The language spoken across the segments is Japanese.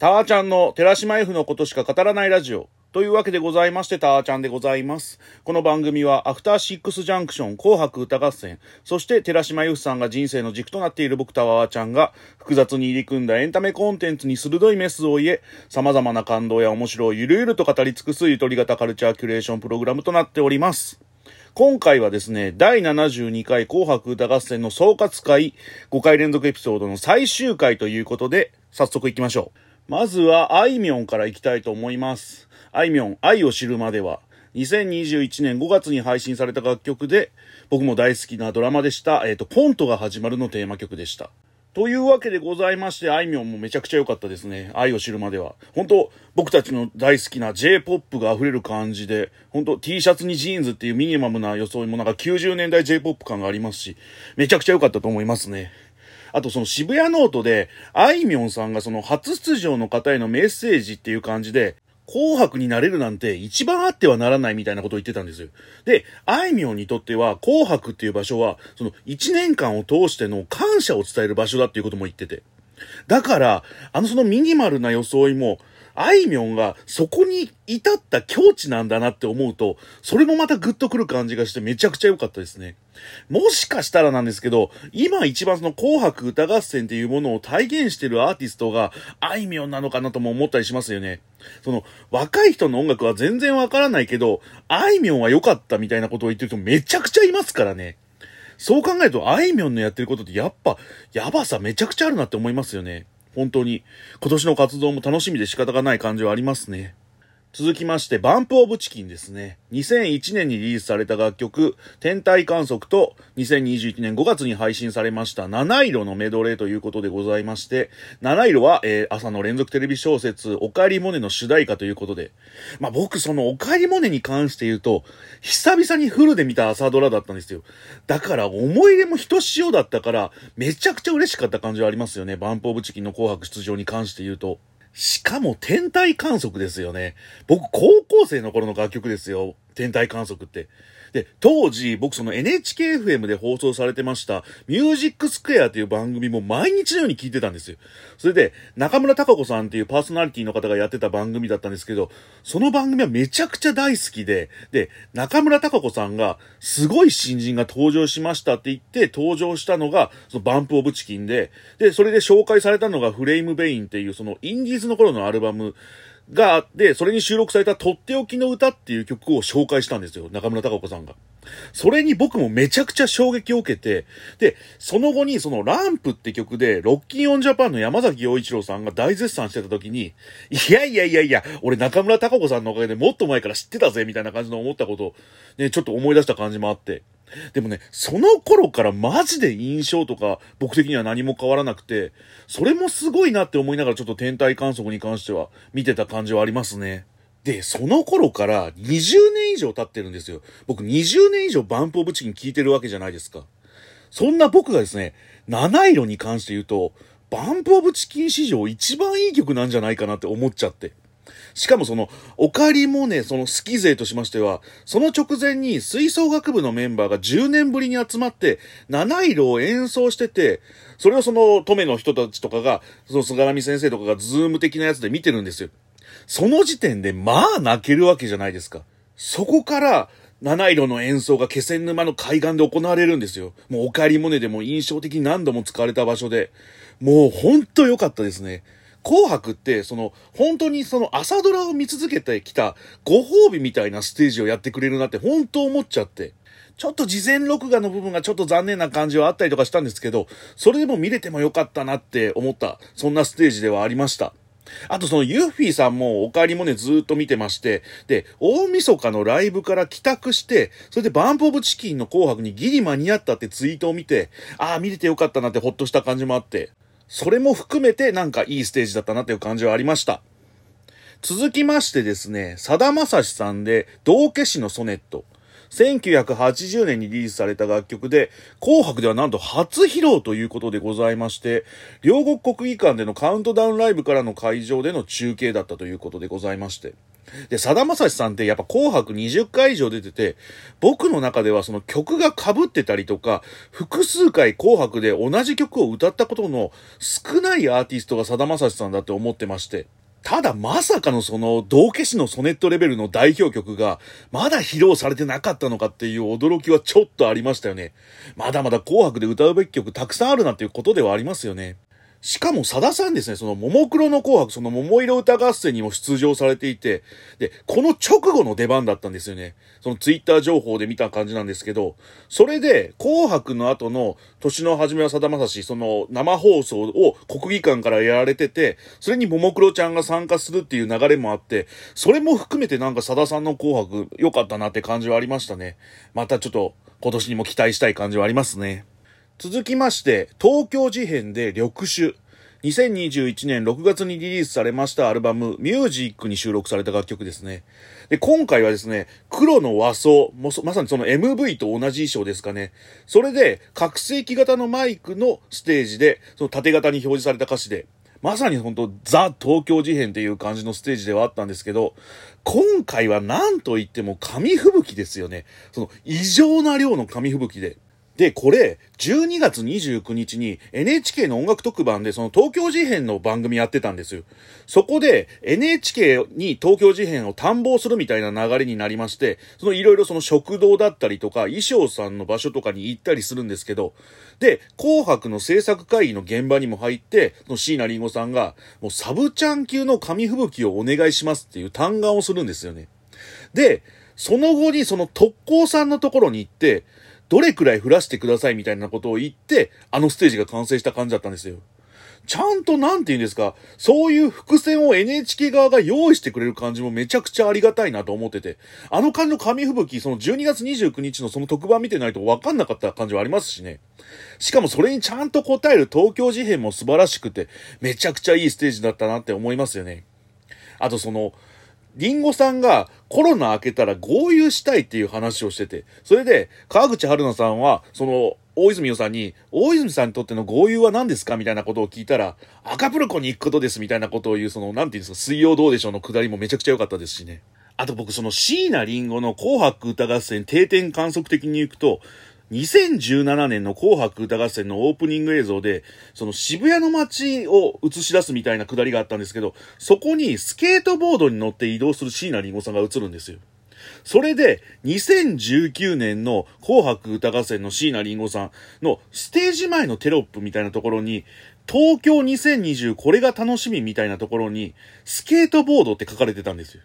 ターちゃんの寺島 F のことしか語らないラジオ。というわけでございまして、ターちゃんでございます。この番組は、アフターシックスジャンクション、紅白歌合戦、そして寺島由布さんが人生の軸となっている僕タワーちゃんが、複雑に入り組んだエンタメコンテンツに鋭いメスを入れ、様々な感動や面白をゆるゆると語り尽くすゆとり型カルチャーキュレーションプログラムとなっております。今回はですね、第72回紅白歌合戦の総括会、5回連続エピソードの最終回ということで、早速行きましょう。まずは、あいみょんからいきたいと思います。あいみょん、愛を知るまでは、2021年5月に配信された楽曲で、僕も大好きなドラマでした、えっ、ー、と、コントが始まるのテーマ曲でした。というわけでございまして、あいみょんもめちゃくちゃ良かったですね。愛を知るまでは。本当僕たちの大好きな J-POP が溢れる感じで、本当 T シャツにジーンズっていうミニマムな装いもなんか90年代 J-POP 感がありますし、めちゃくちゃ良かったと思いますね。あとその渋谷ノートで、あいみょんさんがその初出場の方へのメッセージっていう感じで、紅白になれるなんて一番あってはならないみたいなことを言ってたんですよ。で、あいみょんにとっては紅白っていう場所は、その一年間を通しての感謝を伝える場所だっていうことも言ってて。だから、あのそのミニマルな装いも、あいみょんがそこに至った境地なんだなって思うと、それもまたグッとくる感じがしてめちゃくちゃ良かったですね。もしかしたらなんですけど、今一番その紅白歌合戦っていうものを体現してるアーティストがあいみょんなのかなとも思ったりしますよね。その、若い人の音楽は全然わからないけど、あいみょんは良かったみたいなことを言ってる人めちゃくちゃいますからね。そう考えると、あいみょんのやってることってやっぱ、やばさめちゃくちゃあるなって思いますよね。本当に。今年の活動も楽しみで仕方がない感じはありますね。続きまして、バンプオブチキンですね。2001年にリリースされた楽曲、天体観測と2021年5月に配信されました七色のメドレーということでございまして、七色は、えー、朝の連続テレビ小説、おかえりモネの主題歌ということで、まあ、僕そのおかえりモネに関して言うと、久々にフルで見た朝ドラだったんですよ。だから思い入れもひとしおだったから、めちゃくちゃ嬉しかった感じはありますよね。バンプオブチキンの紅白出場に関して言うと。しかも天体観測ですよね。僕、高校生の頃の楽曲ですよ。天体観測って。で、当時、僕その NHKFM で放送されてました、ミュージックスクエアという番組も毎日のように聞いてたんですよ。それで、中村隆子さんっていうパーソナリティの方がやってた番組だったんですけど、その番組はめちゃくちゃ大好きで、で、中村隆子さんが、すごい新人が登場しましたって言って登場したのが、そのバンプオブチキンで、で、それで紹介されたのがフレイムベインっていうそのインディーズの頃のアルバムがあって、それに収録されたとっておきの歌っていう曲を紹介したんですよ。中村隆子さんが。それに僕もめちゃくちゃ衝撃を受けて、で、その後にそのランプって曲で、ロッキンオンジャパンの山崎陽一郎さんが大絶賛してた時に、いやいやいやいや、俺中村隆子さんのおかげでもっと前から知ってたぜ、みたいな感じの思ったことを、ね、ちょっと思い出した感じもあって。でもね、その頃からマジで印象とか僕的には何も変わらなくて、それもすごいなって思いながらちょっと天体観測に関しては見てた感じはありますね。で、その頃から20年以上経ってるんですよ。僕20年以上バンプオブチキン聞いてるわけじゃないですか。そんな僕がですね、七色に関して言うと、バンプオブチキン史上一番いい曲なんじゃないかなって思っちゃって。しかもその、おかりもね、その好き勢としましては、その直前に吹奏楽部のメンバーが10年ぶりに集まって、七色を演奏してて、それをその、トメの人たちとかが、その菅波先生とかがズーム的なやつで見てるんですよ。その時点で、まあ泣けるわけじゃないですか。そこから、七色の演奏が気仙沼の海岸で行われるんですよ。もうおかえりモネでも印象的に何度も使われた場所で、もうほんと良かったですね。紅白って、その、本当にその朝ドラを見続けてきたご褒美みたいなステージをやってくれるなって本当思っちゃって。ちょっと事前録画の部分がちょっと残念な感じはあったりとかしたんですけど、それでも見れてもよかったなって思った、そんなステージではありました。あとそのユーフィーさんもお帰りもねずっと見てまして、で、大晦日のライブから帰宅して、それでバンプオブチキンの紅白にギリ間に合ったってツイートを見て、ああ、見れてよかったなってほっとした感じもあって、それも含めてなんかいいステージだったなっていう感じはありました。続きましてですね、さだまさしさんで、道化師のソネット。1980年にリリースされた楽曲で、紅白ではなんと初披露ということでございまして、両国国技館でのカウントダウンライブからの会場での中継だったということでございまして。で、さだまさしさんってやっぱ紅白20回以上出てて、僕の中ではその曲が被ってたりとか、複数回紅白で同じ曲を歌ったことの少ないアーティストがさだまさしさんだって思ってまして。ただまさかのその道化師のソネットレベルの代表曲がまだ披露されてなかったのかっていう驚きはちょっとありましたよね。まだまだ紅白で歌うべき曲たくさんあるなっていうことではありますよね。しかも、さださんですね、その、ももクロの紅白、その、桃色歌合戦にも出場されていて、で、この直後の出番だったんですよね。そのツイッター情報で見た感じなんですけど、それで、紅白の後の、年の初めはさだまさし、その、生放送を国技館からやられてて、それにももクロちゃんが参加するっていう流れもあって、それも含めてなんかさださんの紅白、良かったなって感じはありましたね。またちょっと、今年にも期待したい感じはありますね。続きまして、東京事変で緑種。2021年6月にリリースされましたアルバム、ミュージックに収録された楽曲ですね。で、今回はですね、黒の和装、まさにその MV と同じ衣装ですかね。それで、拡声器型のマイクのステージで、その縦型に表示された歌詞で、まさに本当ザ・東京事変っていう感じのステージではあったんですけど、今回は何と言っても紙吹雪ですよね。その異常な量の紙吹雪で。で、これ、12月29日に NHK の音楽特番でその東京事変の番組やってたんですよ。そこで NHK に東京事変を探訪するみたいな流れになりまして、そのいろいろその食堂だったりとか衣装さんの場所とかに行ったりするんですけど、で、紅白の制作会議の現場にも入って、その椎名林檎さんが、もうサブちゃん級の紙吹雪をお願いしますっていう嘆願をするんですよね。で、その後にその特攻さんのところに行って、どれくらい降らしてくださいみたいなことを言って、あのステージが完成した感じだったんですよ。ちゃんとなんて言うんですか、そういう伏線を NHK 側が用意してくれる感じもめちゃくちゃありがたいなと思ってて、あの感じの紙吹雪、その12月29日のその特番見てないと分かんなかった感じはありますしね。しかもそれにちゃんと答える東京事変も素晴らしくて、めちゃくちゃいいステージだったなって思いますよね。あとその、リンゴさんがコロナ明けたら合流したいっていう話をしてて、それで、川口春奈さんは、その、大泉洋さんに、大泉さんにとっての合流は何ですかみたいなことを聞いたら、赤プルコに行くことですみたいなことを言う、その、なんていうんですか、水曜どうでしょうのくだりもめちゃくちゃ良かったですしね。あと僕、その椎名林檎の紅白歌合戦定点観測的に行くと、2017年の紅白歌合戦のオープニング映像で、その渋谷の街を映し出すみたいなくだりがあったんですけど、そこにスケートボードに乗って移動する椎名林檎さんが映るんですよ。それで、2019年の紅白歌合戦の椎名林檎さんのステージ前のテロップみたいなところに、東京2020これが楽しみみたいなところに、スケートボードって書かれてたんですよ。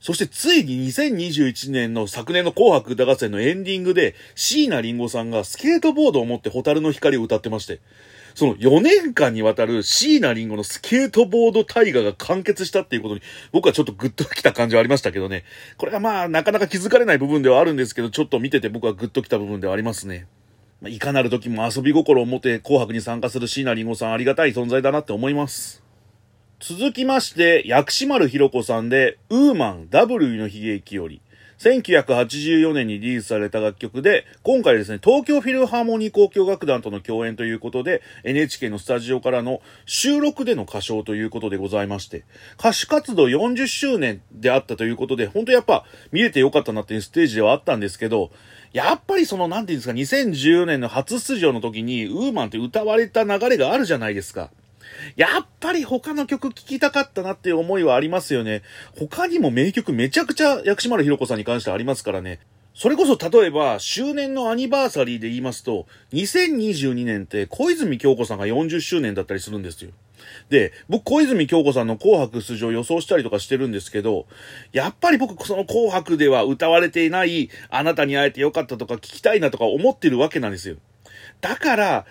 そしてついに2021年の昨年の紅白歌合戦のエンディングで、椎名林檎さんがスケートボードを持ってホタルの光を歌ってまして、その4年間にわたる椎名林檎のスケートボード大河が完結したっていうことに、僕はちょっとグッときた感じはありましたけどね。これがまあ、なかなか気づかれない部分ではあるんですけど、ちょっと見てて僕はグッときた部分ではありますね。いかなる時も遊び心を持って紅白に参加する椎名林檎さんありがたい存在だなって思います。続きまして、薬師丸ひろ子さんで、ウーマン W の悲劇より、1984年にリリースされた楽曲で、今回ですね、東京フィルハーモニー交響楽団との共演ということで、NHK のスタジオからの収録での歌唱ということでございまして、歌手活動40周年であったということで、本当やっぱ見れてよかったなっていうステージではあったんですけど、やっぱりその、なんていうんですか、2014年の初出場の時に、ウーマンって歌われた流れがあるじゃないですか。やっぱり他の曲聴きたかったなっていう思いはありますよね。他にも名曲めちゃくちゃ薬師丸ひろ子さんに関してありますからね。それこそ例えば、周年のアニバーサリーで言いますと、2022年って小泉京子さんが40周年だったりするんですよ。で、僕、小泉京子さんの紅白出場予想したりとかしてるんですけど、やっぱり僕、その紅白では歌われていない、あなたに会えてよかったとか聞きたいなとか思ってるわけなんですよ。だから、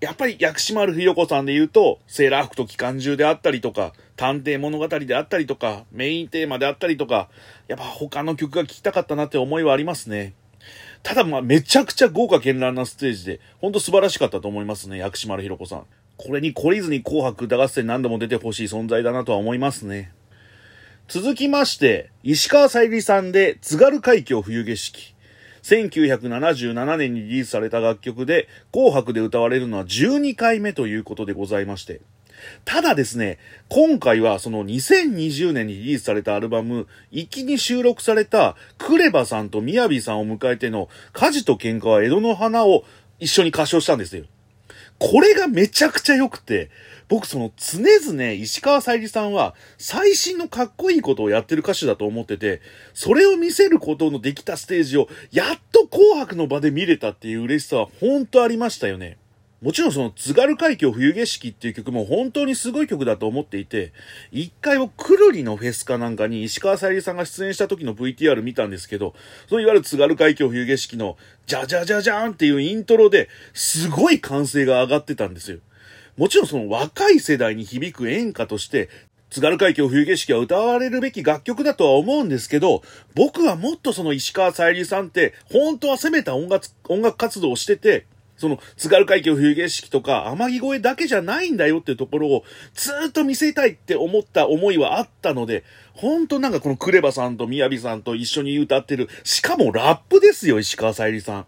やっぱり薬師丸ひよこさんで言うと、セーラー服と機関銃であったりとか、探偵物語であったりとか、メインテーマであったりとか、やっぱ他の曲が聴きたかったなって思いはありますね。ただまあめちゃくちゃ豪華絢爛なステージで、ほんと素晴らしかったと思いますね、薬師丸ひろ子さん。これに懲りずに紅白歌合戦何度も出てほしい存在だなとは思いますね。続きまして、石川さゆりさんで津軽海峡冬景色。1977年にリリースされた楽曲で、紅白で歌われるのは12回目ということでございまして、ただですね、今回はその2020年にリリースされたアルバム、一気に収録されたクレバさんとみやびさんを迎えての火事と喧嘩は江戸の花を一緒に歌唱したんですよ。これがめちゃくちゃ良くて、僕その常々石川さゆりさんは最新のかっこいいことをやってる歌手だと思ってて、それを見せることのできたステージをやっと紅白の場で見れたっていう嬉しさは本当ありましたよね。もちろんその津軽海峡冬景色っていう曲も本当にすごい曲だと思っていて、一回をくるりのフェスかなんかに石川さゆりさんが出演した時の VTR 見たんですけど、そのいわゆる津軽海峡冬景色のじゃじゃじゃじゃーんっていうイントロですごい歓声が上がってたんですよ。もちろんその若い世代に響く演歌として、津軽海峡冬景色は歌われるべき楽曲だとは思うんですけど、僕はもっとその石川さゆりさんって、本当は攻めた音楽、音楽活動をしてて、その、津軽海峡冬景色とか、天城越えだけじゃないんだよっていうところを、ずっと見せたいって思った思いはあったので、ほんとなんかこのクレバさんとみやびさんと一緒に歌ってる、しかもラップですよ、石川さゆりさん。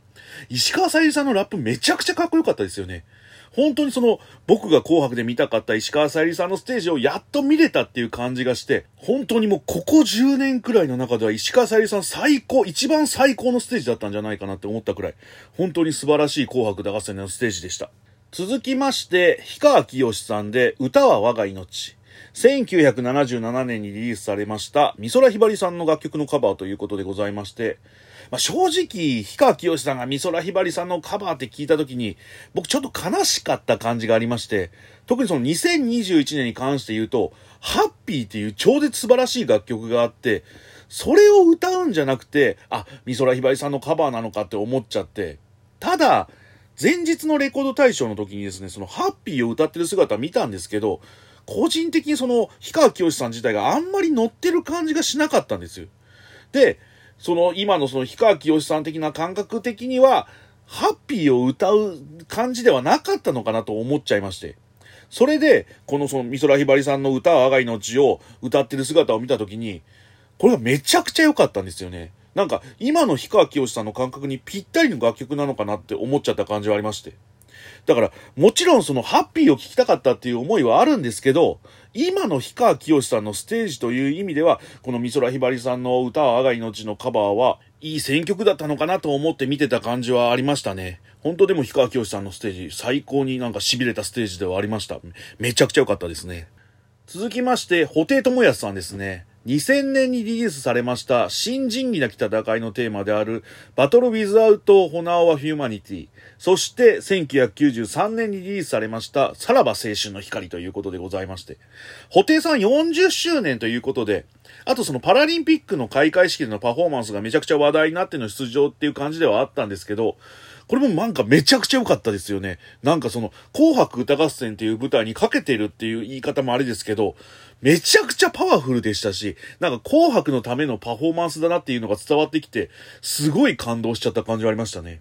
石川さゆりさんのラップめちゃくちゃかっこよかったですよね。本当にその、僕が紅白で見たかった石川さゆりさんのステージをやっと見れたっていう感じがして、本当にもうここ10年くらいの中では石川さゆりさん最高、一番最高のステージだったんじゃないかなって思ったくらい、本当に素晴らしい紅白歌合戦のステージでした。続きまして、氷川きよしさんで、歌は我が命。1977年にリリースされました、美空ひばりさんの楽曲のカバーということでございまして、まあ、正直、氷川きよしさんが美空ひばりさんのカバーって聞いたときに、僕ちょっと悲しかった感じがありまして、特にその2021年に関して言うと、ハッピーっていう超絶素晴らしい楽曲があって、それを歌うんじゃなくて、あ、美空ひばりさんのカバーなのかって思っちゃって、ただ、前日のレコード大賞の時にですね、そのハッピーを歌ってる姿見たんですけど、個人的にその、氷川きよしさん自体があんまり乗ってる感じがしなかったんですよ。で、その今のその氷川きよしさん的な感覚的には、ハッピーを歌う感じではなかったのかなと思っちゃいまして。それで、このその美空ひばりさんの歌は我が命を歌ってる姿を見たときに、これがめちゃくちゃ良かったんですよね。なんか、今の氷川きよしさんの感覚にぴったりの楽曲なのかなって思っちゃった感じはありまして。だから、もちろんそのハッピーを聴きたかったっていう思いはあるんですけど、今の氷川きよしさんのステージという意味では、この美空ひばりさんの歌は我が命のカバーは、いい選曲だったのかなと思って見てた感じはありましたね。本当でも氷川きよしさんのステージ、最高になんか痺れたステージではありました。めちゃくちゃ良かったですね。続きまして、布袋寅泰さんですね。2000年にリリースされました新仁義なき戦いのテーマであるBattle Without Honor or Humanity。そして1993年にリリースされましたさらば青春の光ということでございまして。布袋さん40周年ということで、あとそのパラリンピックの開会式でのパフォーマンスがめちゃくちゃ話題になっての出場っていう感じではあったんですけど、これもなんかめちゃくちゃ良かったですよね。なんかその、紅白歌合戦っていう舞台にかけてるっていう言い方もあれですけど、めちゃくちゃパワフルでしたし、なんか紅白のためのパフォーマンスだなっていうのが伝わってきて、すごい感動しちゃった感じはありましたね。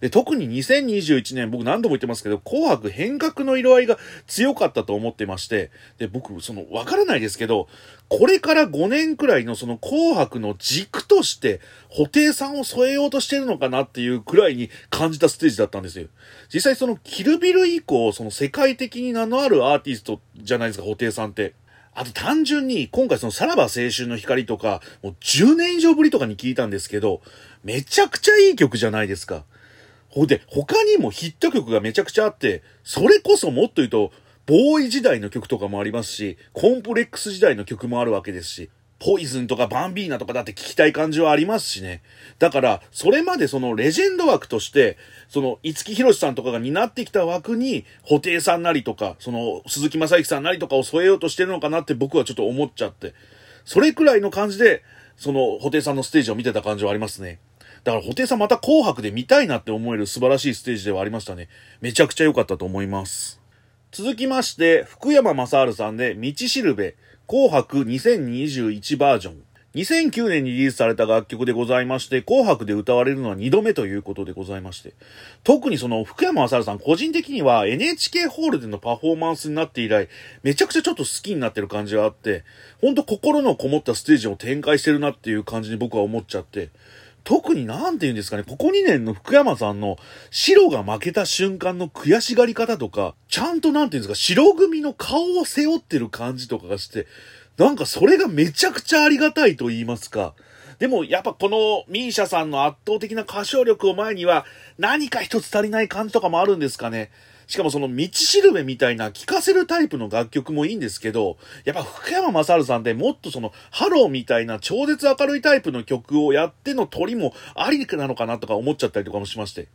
で、特に2021年、僕何度も言ってますけど、紅白変革の色合いが強かったと思ってまして、で、僕、その、わからないですけど、これから5年くらいのその紅白の軸として、布袋さんを添えようとしてるのかなっていうくらいに感じたステージだったんですよ。実際その、キルビル以降、その世界的に名のあるアーティストじゃないですか、布袋さんって。あと単純に、今回そのさらば青春の光とか、もう10年以上ぶりとかに聞いたんですけど、めちゃくちゃいい曲じゃないですか。ほんで、他にもヒット曲がめちゃくちゃあって、それこそもっと言うと、ボーイ時代の曲とかもありますし、コンプレックス時代の曲もあるわけですし、ポイズンとかバンビーナとかだって聞きたい感じはありますしね。だから、それまでそのレジェンド枠として、その、五木ひろしさんとかが担ってきた枠に、布袋さんなりとか、その、鈴木正幸さんなりとかを添えようとしてるのかなって僕はちょっと思っちゃって。それくらいの感じで、その、布袋さんのステージを見てた感じはありますね。だから布袋さんまた紅白で見たいなって思える素晴らしいステージではありましたね。めちゃくちゃ良かったと思います。続きまして、福山雅治さんで、道しるべ、紅白2021バージョン。2009年にリリースされた楽曲でございまして、紅白で歌われるのは2度目ということでございまして、特にその福山雅治さん個人的には NHK ホールでのパフォーマンスになって以来、めちゃくちゃちょっと好きになってる感じがあって、ほんと心のこもったステージを展開してるなっていう感じに僕は思っちゃって、特になんて言うんですかね、ここ2年の福山さんの白が負けた瞬間の悔しがり方とか、ちゃんとなんて言うんですか、白組の顔を背負ってる感じとかがして、なんかそれがめちゃくちゃありがたいと言いますか。でもやっぱこのミーシャさんの圧倒的な歌唱力を前には何か一つ足りない感じとかもあるんですかね。しかもその道しるべみたいな聴かせるタイプの楽曲もいいんですけど、やっぱ福山雅治さんってもっとそのハローみたいな超絶明るいタイプの曲をやってのトリもありなのかなとか思っちゃったりとかもしまして。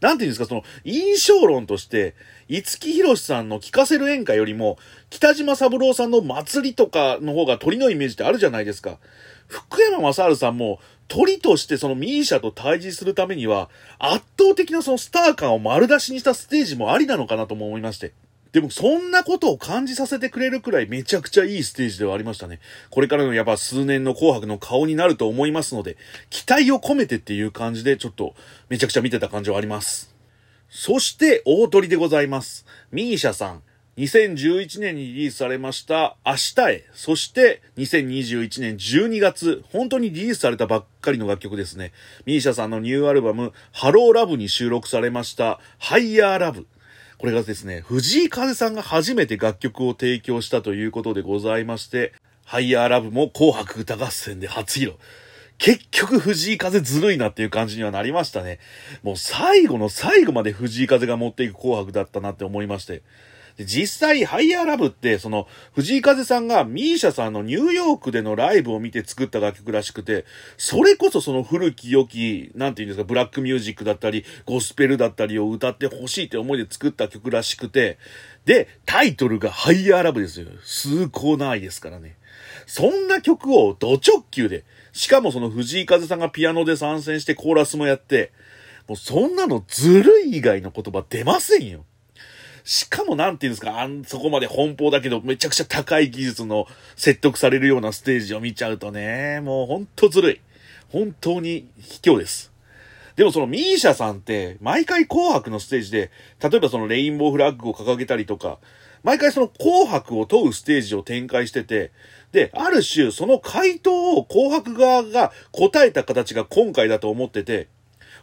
なんていうんですか、その、印象論として、五木ひろしさんの聴かせる演歌よりも、北島三郎さんの祭りとかの方がトリのイメージってあるじゃないですか。福山雅治さんも、トリとしてその MISIA と対峙するためには、圧倒的なそのスター感を丸出しにしたステージもありなのかなとも思いまして。でもそんなことを感じさせてくれるくらいめちゃくちゃいいステージではありましたね。これからのやっぱ数年の紅白の顔になると思いますので、期待を込めてっていう感じでちょっとめちゃくちゃ見てた感じはあります。そして大鳥でございます。ミーシャさん。2011年にリリースされました明日へ、そして2021年12月、本当にリリースされたばっかりの楽曲ですね。ミーシャさんのニューアルバム、ハローラブに収録されましたハイヤーラブ。これがですね、藤井風さんが初めて楽曲を提供したということでございまして、ハイヤーラブも紅白歌合戦で初披露。結局藤井風ずるいなっていう感じにはなりましたね。もう最後の最後まで藤井風が持っていく紅白だったなって思いまして。で実際、ハイヤーラブって、その、藤井風さんがミーシャさんのニューヨークでのライブを見て作った楽曲らしくて、それこそその古き良き、なんて言うんですか、ブラックミュージックだったり、ゴスペルだったりを歌ってほしいって思いで作った曲らしくて、で、タイトルがハイヤーラブですよ。崇高ないですからね。そんな曲をド直球で、しかもその藤井風さんがピアノで参戦してコーラスもやって、もうそんなのずるい以外の言葉出ませんよ。しかもなんていうんですか、あん、そこまで奔放だけどめちゃくちゃ高い技術の説得されるようなステージを見ちゃうとね、もうほんとずるい。本当に卑怯です。でもそのミーシャさんって毎回紅白のステージで、例えばそのレインボーフラッグを掲げたりとか、毎回その紅白を問うステージを展開してて、で、ある種その回答を紅白側が答えた形が今回だと思ってて、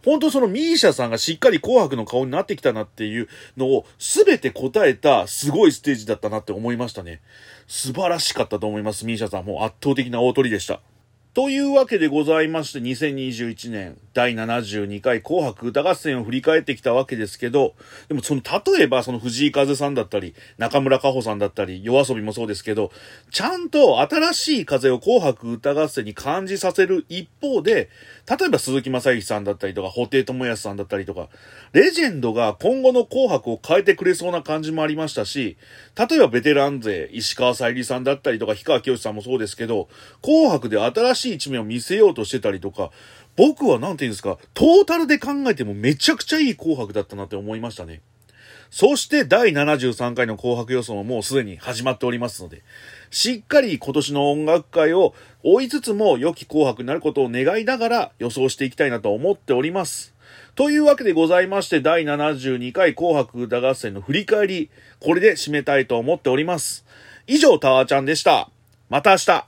本当そのミーシャさんがしっかり紅白の顔になってきたなっていうのを全て答えたすごいステージだったなって思いましたね。素晴らしかったと思います。ミーシャさんもう圧倒的な大鳥でした。というわけでございまして、2021年第72回紅白歌合戦を振り返ってきたわけですけど、でもその、例えばその藤井風さんだったり、中村佳穂さんだったり、夜遊びもそうですけど、ちゃんと新しい風を紅白歌合戦に感じさせる一方で、例えば鈴木正幸さんだったりとか、布袋智康さんだったりとか、レジェンドが今後の紅白を変えてくれそうな感じもありましたし、例えばベテラン勢、石川さゆりさんだったりとか、氷川きよしさんもそうですけど、紅白で新しい一面を見せようとしてたりとか、僕はなんて言うんですか、トータルで考えてもめちゃくちゃいい紅白だったなって思いましたね。そして第73回の紅白予想ももうすでに始まっておりますので、しっかり今年の音楽会を追いつつも良き紅白になることを願いながら予想していきたいなと思っております。というわけでございまして、第72回紅白歌合戦の振り返り、これで締めたいと思っております。以上、タワーちゃんでした。また明日